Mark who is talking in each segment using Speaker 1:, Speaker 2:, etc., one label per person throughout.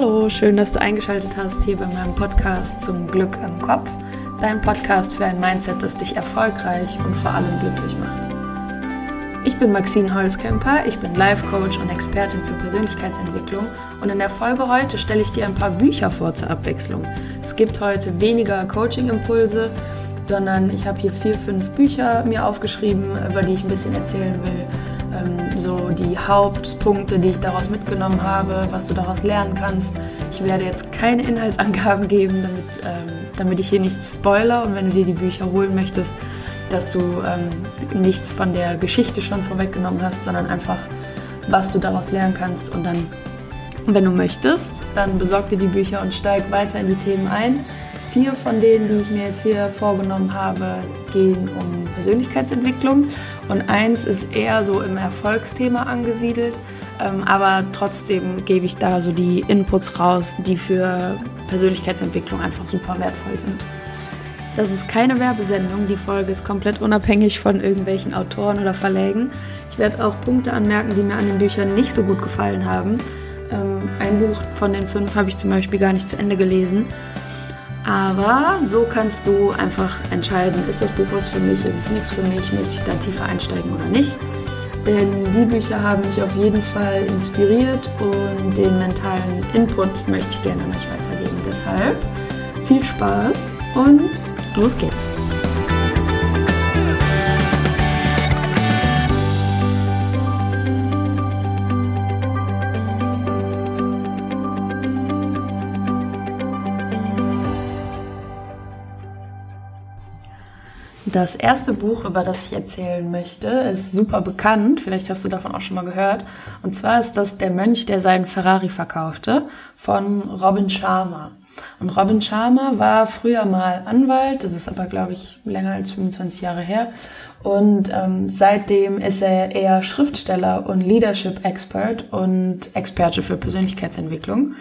Speaker 1: Hallo, schön, dass du eingeschaltet hast hier bei meinem Podcast zum Glück im Kopf. Dein Podcast für ein Mindset, das dich erfolgreich und vor allem glücklich macht. Ich bin Maxine Holzkemper, ich bin Life Coach und Expertin für Persönlichkeitsentwicklung und in der Folge heute stelle ich dir ein paar Bücher vor zur Abwechslung. Es gibt heute weniger Coaching-Impulse, sondern ich habe hier vier, fünf Bücher mir aufgeschrieben, über die ich ein bisschen erzählen will ähm, so die Hauptpunkte, die ich daraus mitgenommen habe, was du daraus lernen kannst. Ich werde jetzt keine Inhaltsangaben geben, damit, ähm, damit ich hier nichts spoiler und wenn du dir die Bücher holen möchtest, dass du ähm, nichts von der Geschichte schon vorweggenommen hast, sondern einfach, was du daraus lernen kannst und dann, wenn du möchtest, dann besorg dir die Bücher und steig weiter in die Themen ein. Vier von denen, die ich mir jetzt hier vorgenommen habe, gehen um Persönlichkeitsentwicklung und eins ist eher so im Erfolgsthema angesiedelt, ähm, aber trotzdem gebe ich da so die Inputs raus, die für Persönlichkeitsentwicklung einfach super wertvoll sind. Das ist keine Werbesendung, die Folge ist komplett unabhängig von irgendwelchen Autoren oder Verlägen. Ich werde auch Punkte anmerken, die mir an den Büchern nicht so gut gefallen haben. Ähm, ein Buch von den fünf habe ich zum Beispiel gar nicht zu Ende gelesen. Aber so kannst du einfach entscheiden, ist das Buch was für mich, ist es nichts für mich, möchte ich da tiefer einsteigen oder nicht. Denn die Bücher haben mich auf jeden Fall inspiriert und den mentalen Input möchte ich gerne an euch weitergeben. Deshalb viel Spaß und los geht's. Das erste Buch, über das ich erzählen möchte, ist super bekannt. Vielleicht hast du davon auch schon mal gehört. Und zwar ist das Der Mönch, der seinen Ferrari verkaufte von Robin Sharma. Und Robin Sharma war früher mal Anwalt. Das ist aber, glaube ich, länger als 25 Jahre her. Und ähm, seitdem ist er eher Schriftsteller und Leadership Expert und Experte für Persönlichkeitsentwicklung.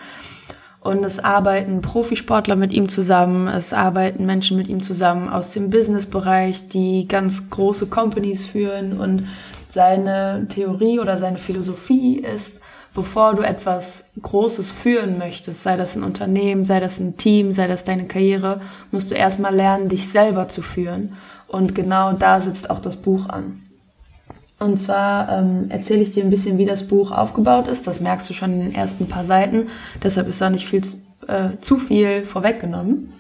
Speaker 1: Und es arbeiten Profisportler mit ihm zusammen, es arbeiten Menschen mit ihm zusammen aus dem Businessbereich, die ganz große Companies führen. Und seine Theorie oder seine Philosophie ist, bevor du etwas Großes führen möchtest, sei das ein Unternehmen, sei das ein Team, sei das deine Karriere, musst du erstmal lernen, dich selber zu führen. Und genau da sitzt auch das Buch an. Und zwar ähm, erzähle ich dir ein bisschen, wie das Buch aufgebaut ist. Das merkst du schon in den ersten paar Seiten. Deshalb ist da nicht viel zu, äh, zu viel vorweggenommen.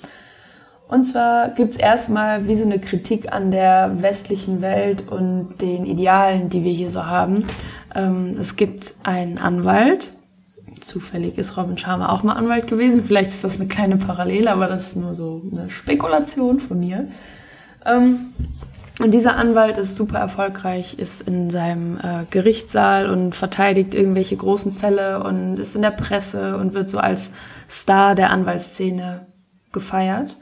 Speaker 1: Und zwar gibt's erstmal wie so eine Kritik an der westlichen Welt und den Idealen, die wir hier so haben. Ähm, es gibt einen Anwalt. Zufällig ist Robin Sharma auch mal Anwalt gewesen. Vielleicht ist das eine kleine Parallele, aber das ist nur so eine Spekulation von mir. Ähm, und dieser Anwalt ist super erfolgreich, ist in seinem äh, Gerichtssaal und verteidigt irgendwelche großen Fälle und ist in der Presse und wird so als Star der Anwaltsszene gefeiert.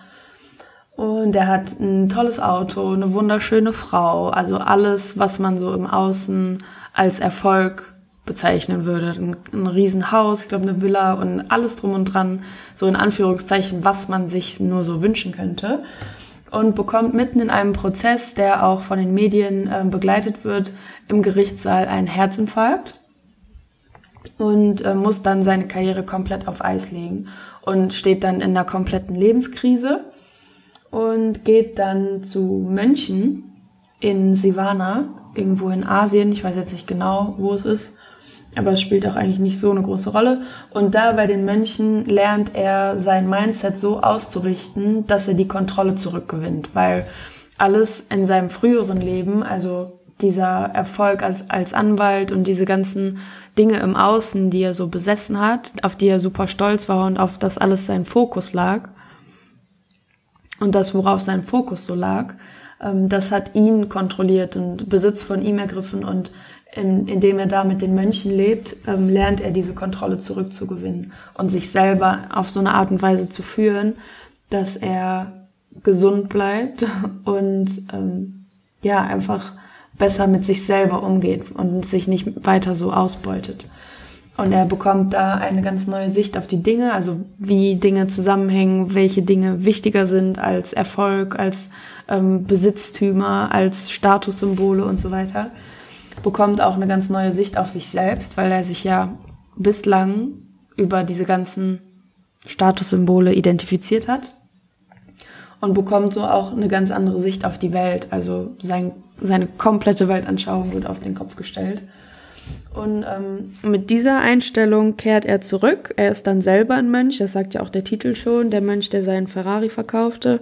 Speaker 1: Und er hat ein tolles Auto, eine wunderschöne Frau, also alles, was man so im Außen als Erfolg bezeichnen würde. Ein, ein Riesenhaus, ich glaube eine Villa und alles drum und dran, so in Anführungszeichen, was man sich nur so wünschen könnte und bekommt mitten in einem Prozess, der auch von den Medien äh, begleitet wird, im Gerichtssaal einen Herzinfarkt und äh, muss dann seine Karriere komplett auf Eis legen und steht dann in einer kompletten Lebenskrise und geht dann zu Mönchen in Sivana, irgendwo in Asien, ich weiß jetzt nicht genau, wo es ist, aber es spielt auch eigentlich nicht so eine große Rolle. Und da bei den Mönchen lernt er sein Mindset so auszurichten, dass er die Kontrolle zurückgewinnt, weil alles in seinem früheren Leben, also dieser Erfolg als, als Anwalt und diese ganzen Dinge im Außen, die er so besessen hat, auf die er super stolz war und auf das alles sein Fokus lag und das, worauf sein Fokus so lag, ähm, das hat ihn kontrolliert und Besitz von ihm ergriffen und in, indem er da mit den Mönchen lebt, ähm, lernt er diese Kontrolle zurückzugewinnen und sich selber auf so eine Art und Weise zu führen, dass er gesund bleibt und ähm, ja einfach besser mit sich selber umgeht und sich nicht weiter so ausbeutet. Und er bekommt da eine ganz neue Sicht auf die Dinge, also wie Dinge zusammenhängen, welche Dinge wichtiger sind als Erfolg, als ähm, Besitztümer, als Statussymbole und so weiter bekommt auch eine ganz neue Sicht auf sich selbst, weil er sich ja bislang über diese ganzen Statussymbole identifiziert hat und bekommt so auch eine ganz andere Sicht auf die Welt. Also sein, seine komplette Weltanschauung wird auf den Kopf gestellt. Und ähm, mit dieser Einstellung kehrt er zurück. Er ist dann selber ein Mönch, das sagt ja auch der Titel schon, der Mönch, der seinen Ferrari verkaufte,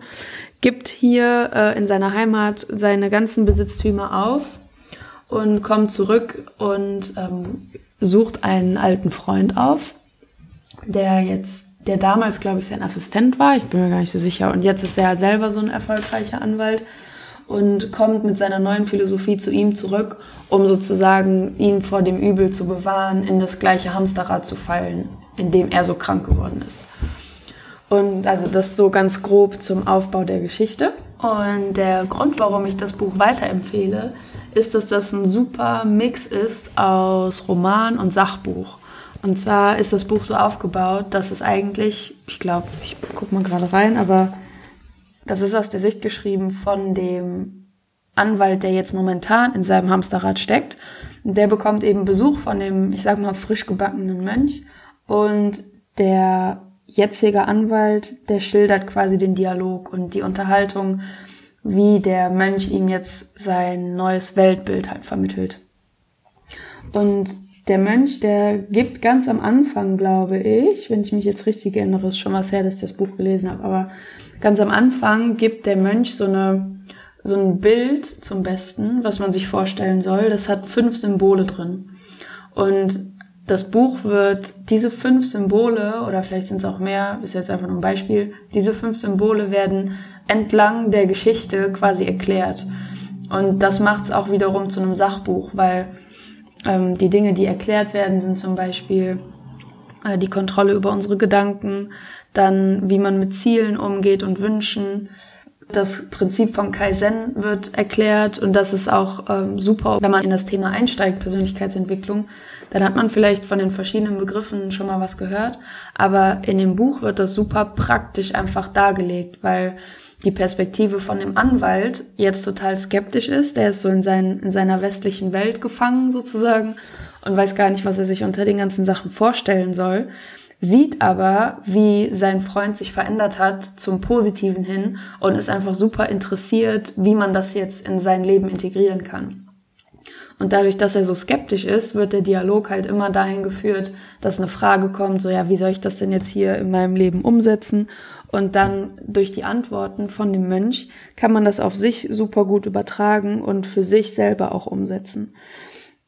Speaker 1: gibt hier äh, in seiner Heimat seine ganzen Besitztümer auf und kommt zurück und ähm, sucht einen alten Freund auf, der jetzt, der damals, glaube ich, sein Assistent war, ich bin mir gar nicht so sicher, und jetzt ist er selber so ein erfolgreicher Anwalt und kommt mit seiner neuen Philosophie zu ihm zurück, um sozusagen ihn vor dem Übel zu bewahren, in das gleiche Hamsterrad zu fallen, in dem er so krank geworden ist. Und also das so ganz grob zum Aufbau der Geschichte. Und der Grund, warum ich das Buch weiterempfehle, ist, dass das ein super Mix ist aus Roman und Sachbuch. Und zwar ist das Buch so aufgebaut, dass es eigentlich, ich glaube, ich guck mal gerade rein, aber das ist aus der Sicht geschrieben von dem Anwalt, der jetzt momentan in seinem Hamsterrad steckt. Der bekommt eben Besuch von dem, ich sag mal, frisch gebackenen Mönch. Und der jetzige Anwalt, der schildert quasi den Dialog und die Unterhaltung, wie der Mönch ihm jetzt sein neues Weltbild halt vermittelt. Und der Mönch, der gibt ganz am Anfang, glaube ich, wenn ich mich jetzt richtig erinnere, ist schon was her, dass ich das Buch gelesen habe, aber ganz am Anfang gibt der Mönch so eine so ein Bild zum Besten, was man sich vorstellen soll. Das hat fünf Symbole drin. Und das Buch wird diese fünf Symbole, oder vielleicht sind es auch mehr, ist jetzt einfach nur ein Beispiel, diese fünf Symbole werden entlang der Geschichte quasi erklärt. Und das macht es auch wiederum zu einem Sachbuch, weil ähm, die Dinge, die erklärt werden, sind zum Beispiel äh, die Kontrolle über unsere Gedanken, dann wie man mit Zielen umgeht und Wünschen. Das Prinzip von Kaizen wird erklärt und das ist auch ähm, super, wenn man in das Thema einsteigt, Persönlichkeitsentwicklung. Dann hat man vielleicht von den verschiedenen Begriffen schon mal was gehört, aber in dem Buch wird das super praktisch einfach dargelegt, weil die Perspektive von dem Anwalt jetzt total skeptisch ist. Der ist so in, sein, in seiner westlichen Welt gefangen sozusagen und weiß gar nicht, was er sich unter den ganzen Sachen vorstellen soll, sieht aber, wie sein Freund sich verändert hat zum Positiven hin und ist einfach super interessiert, wie man das jetzt in sein Leben integrieren kann. Und dadurch, dass er so skeptisch ist, wird der Dialog halt immer dahin geführt, dass eine Frage kommt, so ja, wie soll ich das denn jetzt hier in meinem Leben umsetzen? Und dann durch die Antworten von dem Mönch kann man das auf sich super gut übertragen und für sich selber auch umsetzen.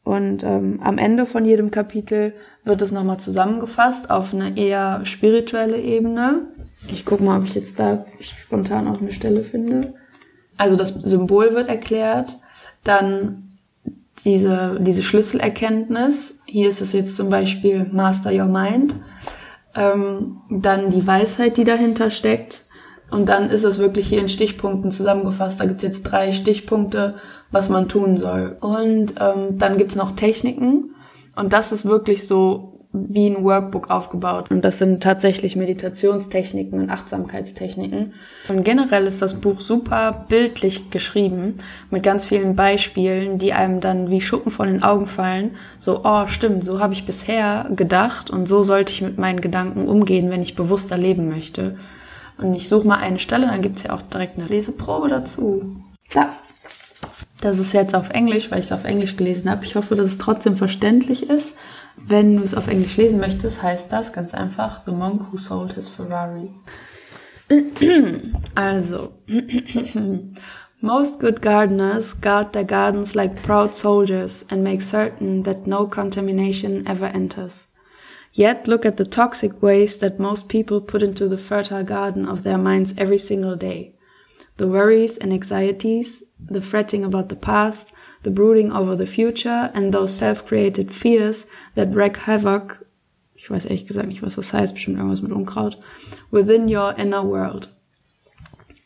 Speaker 1: Und ähm, am Ende von jedem Kapitel wird es nochmal zusammengefasst auf eine eher spirituelle Ebene. Ich gucke mal, ob ich jetzt da spontan auch eine Stelle finde. Also das Symbol wird erklärt, dann diese, diese Schlüsselerkenntnis. Hier ist es jetzt zum Beispiel Master Your Mind ähm, dann die Weisheit, die dahinter steckt. Und dann ist es wirklich hier in Stichpunkten zusammengefasst. Da gibt's jetzt drei Stichpunkte, was man tun soll. Und ähm, dann gibt's noch Techniken. Und das ist wirklich so wie ein Workbook aufgebaut. Und das sind tatsächlich Meditationstechniken und Achtsamkeitstechniken. Und generell ist das Buch super bildlich geschrieben, mit ganz vielen Beispielen, die einem dann wie Schuppen von den Augen fallen. So, oh, stimmt, so habe ich bisher gedacht und so sollte ich mit meinen Gedanken umgehen, wenn ich bewusster leben möchte. Und ich suche mal eine Stelle, dann gibt's ja auch direkt eine Leseprobe dazu. Klar. Das ist jetzt auf Englisch, weil ich es auf Englisch gelesen habe. Ich hoffe, dass es trotzdem verständlich ist. Wenn du es auf Englisch lesen möchtest, heißt das ganz einfach The Monk Who Sold His Ferrari. also, most good gardeners guard their gardens like proud soldiers and make certain that no contamination ever enters. Yet look at the toxic waste that most people put into the fertile garden of their minds every single day. The worries and anxieties, the fretting about the past, the brooding over the future and those self-created fears that wreak havoc, ich weiß ehrlich gesagt nicht, was das heißt, bestimmt irgendwas mit Unkraut, within your inner world.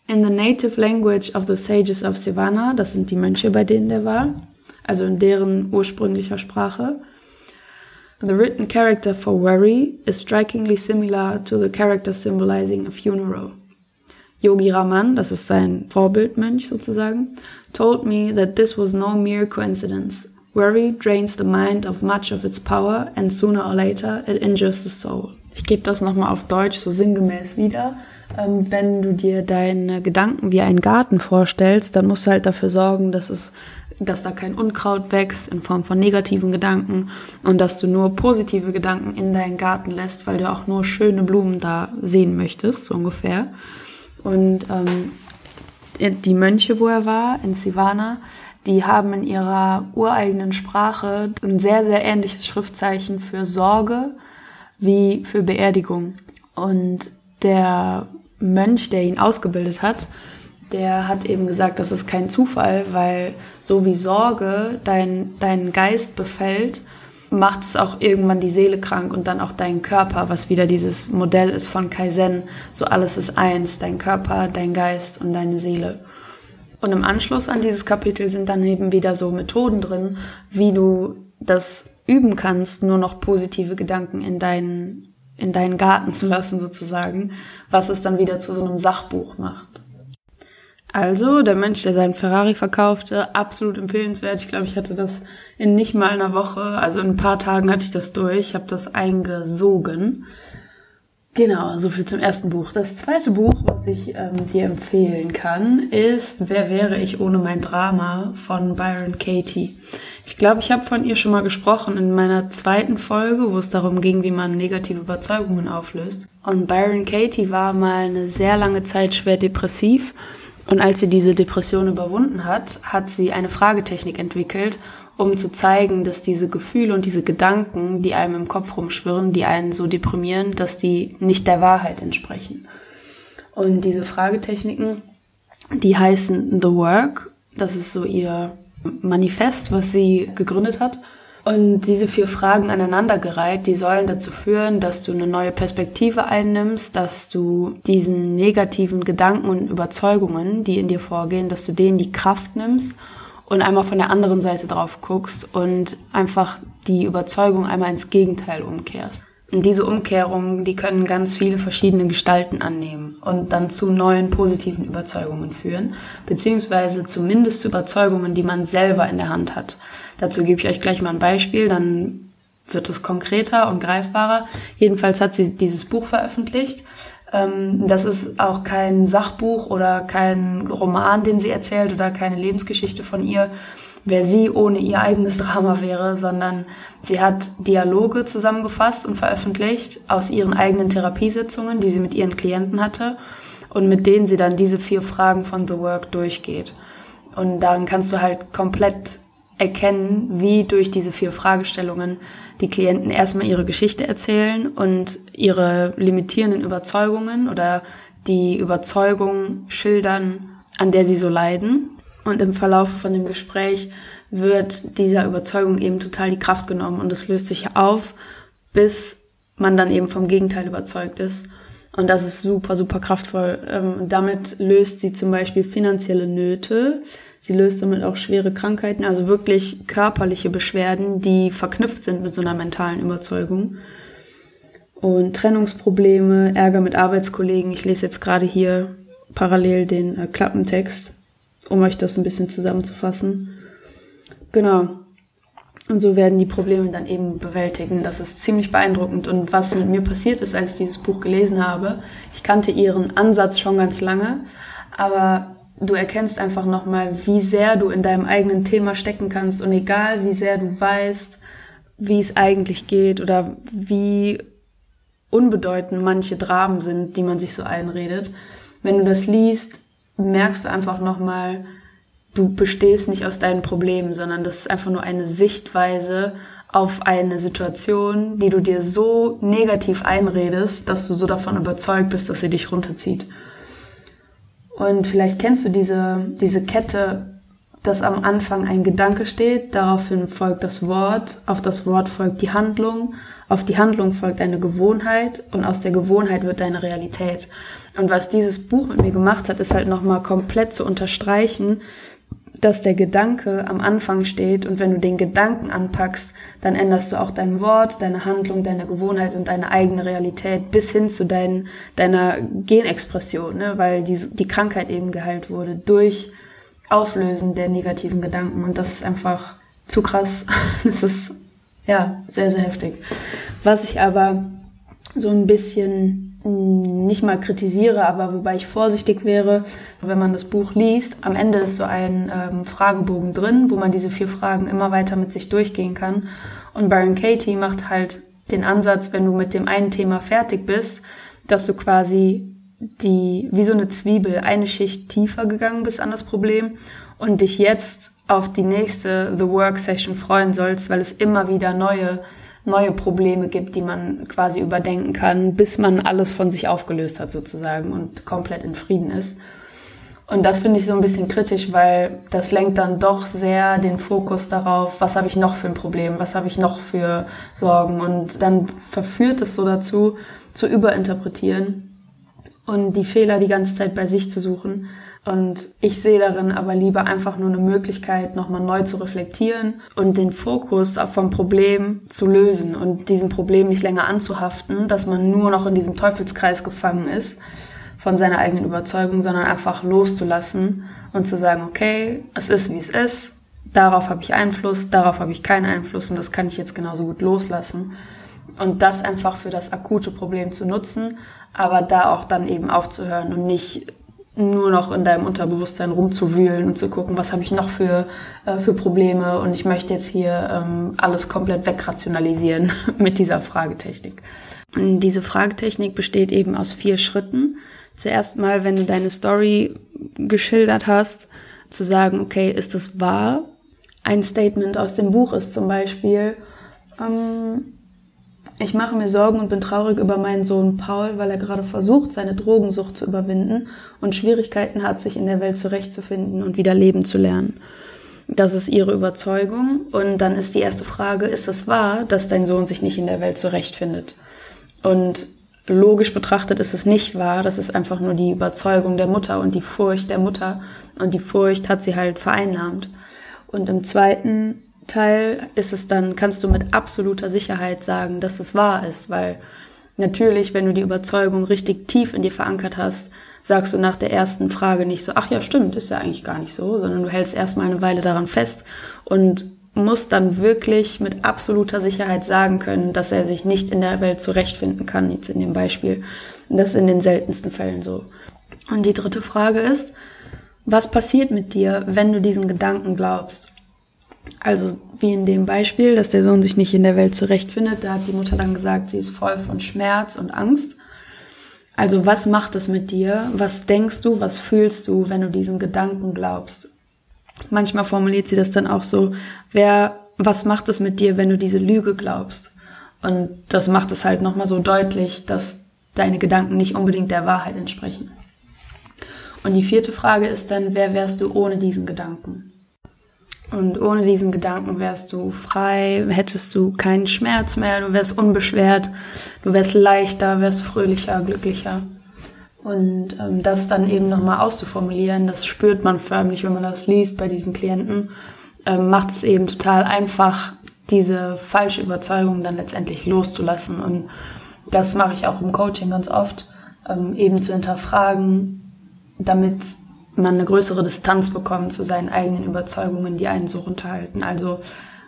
Speaker 1: In the native language of the sages of Sivana, das sind die Mönche, bei denen der war, also in deren ursprünglicher Sprache, the written character for worry is strikingly similar to the character symbolizing a funeral. Yogi Raman, das ist sein Vorbildmönch sozusagen, told me that this was no mere coincidence. Worry drains the mind of much of its power and sooner or later it injures the soul. Ich gebe das nochmal auf Deutsch so sinngemäß wieder. Ähm, wenn du dir deine Gedanken wie einen Garten vorstellst, dann musst du halt dafür sorgen, dass es, dass da kein Unkraut wächst in Form von negativen Gedanken und dass du nur positive Gedanken in deinen Garten lässt, weil du auch nur schöne Blumen da sehen möchtest, so ungefähr. Und ähm, die Mönche, wo er war, in Sivana, die haben in ihrer ureigenen Sprache ein sehr, sehr ähnliches Schriftzeichen für Sorge wie für Beerdigung. Und der Mönch, der ihn ausgebildet hat, der hat eben gesagt, das ist kein Zufall, weil so wie Sorge dein, deinen Geist befällt, macht es auch irgendwann die Seele krank und dann auch deinen Körper, was wieder dieses Modell ist von Kaizen. So alles ist eins, dein Körper, dein Geist und deine Seele. Und im Anschluss an dieses Kapitel sind dann eben wieder so Methoden drin, wie du das üben kannst, nur noch positive Gedanken in deinen, in deinen Garten zu lassen sozusagen, was es dann wieder zu so einem Sachbuch macht. Also, der Mensch, der seinen Ferrari verkaufte, absolut empfehlenswert. Ich glaube, ich hatte das in nicht mal einer Woche, also in ein paar Tagen hatte ich das durch, habe das eingesogen. Genau, so viel zum ersten Buch. Das zweite Buch, was ich ähm, dir empfehlen kann, ist Wer wäre ich ohne mein Drama von Byron Katie. Ich glaube, ich habe von ihr schon mal gesprochen in meiner zweiten Folge, wo es darum ging, wie man negative Überzeugungen auflöst. Und Byron Katie war mal eine sehr lange Zeit schwer depressiv. Und als sie diese Depression überwunden hat, hat sie eine Fragetechnik entwickelt, um zu zeigen, dass diese Gefühle und diese Gedanken, die einem im Kopf rumschwirren, die einen so deprimieren, dass die nicht der Wahrheit entsprechen. Und diese Fragetechniken, die heißen The Work. Das ist so ihr Manifest, was sie gegründet hat. Und diese vier Fragen aneinandergereiht, die sollen dazu führen, dass du eine neue Perspektive einnimmst, dass du diesen negativen Gedanken und Überzeugungen, die in dir vorgehen, dass du denen die Kraft nimmst und einmal von der anderen Seite drauf guckst und einfach die Überzeugung einmal ins Gegenteil umkehrst. Und diese Umkehrungen, die können ganz viele verschiedene Gestalten annehmen und dann zu neuen positiven Überzeugungen führen, beziehungsweise zumindest zu Überzeugungen, die man selber in der Hand hat. Dazu gebe ich euch gleich mal ein Beispiel, dann wird es konkreter und greifbarer. Jedenfalls hat sie dieses Buch veröffentlicht ähm, das ist auch kein Sachbuch oder kein Roman, den sie erzählt oder keine Lebensgeschichte von ihr, wer sie ohne ihr eigenes Drama wäre, sondern sie hat Dialoge zusammengefasst und veröffentlicht aus ihren eigenen Therapiesitzungen, die sie mit ihren Klienten hatte und mit denen sie dann diese vier Fragen von The Work durchgeht. Und daran kannst du halt komplett erkennen, wie durch diese vier Fragestellungen die Klienten erstmal ihre Geschichte erzählen und ihre limitierenden Überzeugungen oder die Überzeugung schildern, an der sie so leiden. Und im Verlauf von dem Gespräch wird dieser Überzeugung eben total die Kraft genommen und es löst sich auf, bis man dann eben vom Gegenteil überzeugt ist. Und das ist super, super kraftvoll. Ähm, damit löst sie zum Beispiel finanzielle Nöte, Sie löst damit auch schwere Krankheiten, also wirklich körperliche Beschwerden, die verknüpft sind mit so einer mentalen Überzeugung. Und Trennungsprobleme, Ärger mit Arbeitskollegen. Ich lese jetzt gerade hier parallel den äh, Klappentext, um euch das ein bisschen zusammenzufassen. Genau. Und so werden die Probleme dann eben bewältigen. Das ist ziemlich beeindruckend. Und was mit mir passiert ist, als ich dieses Buch gelesen habe, ich kannte ihren Ansatz schon ganz lange, aber du erkennst einfach nochmal, wie sehr du in deinem eigenen Thema stecken kannst und egal wie sehr du weißt, wie es eigentlich geht oder wie unbedeutend manche Dramen sind, die man sich so einredet. Wenn du das liest, merkst du einfach nochmal, du bestehst nicht aus deinen Problemen, sondern das ist einfach nur eine Sichtweise auf eine Situation, die du dir so negativ einredest, dass du so davon überzeugt bist, dass sie dich runterzieht. Und vielleicht kennst du diese, diese Kette, dass am Anfang ein Gedanke steht, daraufhin folgt das Wort, auf das Wort folgt die Handlung, auf die Handlung folgt eine Gewohnheit und aus der Gewohnheit wird deine Realität. Und was dieses Buch mit mir gemacht hat, ist halt nochmal komplett zu unterstreichen, dass der Gedanke am Anfang steht und wenn du den Gedanken anpackst, dann änderst du auch dein Wort, deine Handlung, deine Gewohnheit und deine eigene Realität bis hin zu dein, deiner Genexpression, ne? weil die, die Krankheit eben geheilt wurde durch Auflösen der negativen Gedanken und das ist einfach zu krass. Das ist ja sehr, sehr heftig. Was ich aber so ein bisschen nicht mal kritisiere, aber wobei ich vorsichtig wäre, wenn man das Buch liest. Am Ende ist so ein ähm, Fragebogen drin, wo man diese vier Fragen immer weiter mit sich durchgehen kann. Und Byron Katie macht halt den Ansatz, wenn du mit dem einen Thema fertig bist, dass du quasi die, wie so eine Zwiebel, eine Schicht tiefer gegangen bist an das Problem und dich jetzt auf die nächste The Work Session freuen sollst, weil es immer wieder neue, neue Probleme gibt, die man quasi überdenken kann, bis man alles von sich aufgelöst hat sozusagen und komplett in Frieden ist. Und das finde ich so ein bisschen kritisch, weil das lenkt dann doch sehr den Fokus darauf, was habe ich noch für ein Problem, was habe ich noch für Sorgen. Und dann verführt es so dazu, zu überinterpretieren und die Fehler die ganze Zeit bei sich zu suchen. Und ich sehe darin aber lieber einfach nur eine Möglichkeit, nochmal neu zu reflektieren und den Fokus vom Problem zu lösen und diesem Problem nicht länger anzuhaften, dass man nur noch in diesem Teufelskreis gefangen ist von seiner eigenen Überzeugung, sondern einfach loszulassen und zu sagen, okay, es ist wie es ist, darauf habe ich Einfluss, darauf habe ich keinen Einfluss und das kann ich jetzt genauso gut loslassen. Und das einfach für das akute Problem zu nutzen, aber da auch dann eben aufzuhören und nicht nur noch in deinem Unterbewusstsein rumzuwühlen und zu gucken, was habe ich noch für, äh, für Probleme und ich möchte jetzt hier ähm, alles komplett wegrationalisieren mit dieser Fragetechnik. Und diese Fragetechnik besteht eben aus vier Schritten zuerst mal, wenn du deine Story geschildert hast, zu sagen, okay, ist das wahr? Ein Statement aus dem Buch ist zum Beispiel, ähm, ich mache mir Sorgen und bin traurig über meinen Sohn Paul, weil er gerade versucht, seine Drogensucht zu überwinden und Schwierigkeiten hat, sich in der Welt zurechtzufinden und wieder leben zu lernen. Das ist ihre Überzeugung. Und dann ist die erste Frage, ist es wahr, dass dein Sohn sich nicht in der Welt zurechtfindet? Und logisch betrachtet ist es nicht wahr. Das ist einfach nur die Überzeugung der Mutter und die Furcht der Mutter. Und die Furcht hat sie halt vereinnahmt. Und im zweiten Teil ist es dann, kannst du mit absoluter Sicherheit sagen, dass es wahr ist, weil natürlich, wenn du die Überzeugung richtig tief in dir verankert hast, sagst du nach der ersten Frage nicht so, ach ja, stimmt, ist ja eigentlich gar nicht so, sondern du hältst erstmal eine Weile daran fest und muss dann wirklich mit absoluter Sicherheit sagen können, dass er sich nicht in der Welt zurechtfinden kann, jetzt in dem Beispiel. Und das ist in den seltensten Fällen so. Und die dritte Frage ist, was passiert mit dir, wenn du diesen Gedanken glaubst? Also wie in dem Beispiel, dass der Sohn sich nicht in der Welt zurechtfindet, da hat die Mutter dann gesagt, sie ist voll von Schmerz und Angst. Also was macht es mit dir? Was denkst du, was fühlst du, wenn du diesen Gedanken glaubst? Manchmal formuliert sie das dann auch so, wer, was macht es mit dir, wenn du diese Lüge glaubst? Und das macht es halt nochmal so deutlich, dass deine Gedanken nicht unbedingt der Wahrheit entsprechen. Und die vierte Frage ist dann, wer wärst du ohne diesen Gedanken? Und ohne diesen Gedanken wärst du frei, hättest du keinen Schmerz mehr, du wärst unbeschwert, du wärst leichter, wärst fröhlicher, glücklicher. Und ähm, das dann eben nochmal auszuformulieren, das spürt man förmlich, wenn man das liest bei diesen Klienten, ähm, macht es eben total einfach, diese falsche Überzeugung dann letztendlich loszulassen. Und das mache ich auch im Coaching ganz oft, ähm, eben zu hinterfragen, damit man eine größere Distanz bekommt zu seinen eigenen Überzeugungen, die einen so runterhalten. Also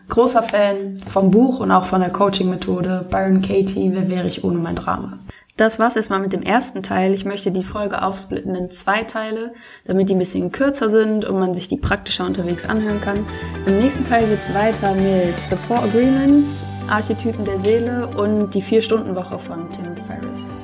Speaker 1: großer Fan vom Buch und auch von der Coaching-Methode Byron Katie, wer wäre ich ohne mein Drama? Das war's erstmal mit dem ersten Teil. Ich möchte die Folge aufsplitten in zwei Teile, damit die ein bisschen kürzer sind und man sich die praktischer unterwegs anhören kann. Im nächsten Teil geht's weiter mit The Four Agreements, Archetypen der Seele und die Vier-Stunden-Woche von Tim Ferriss.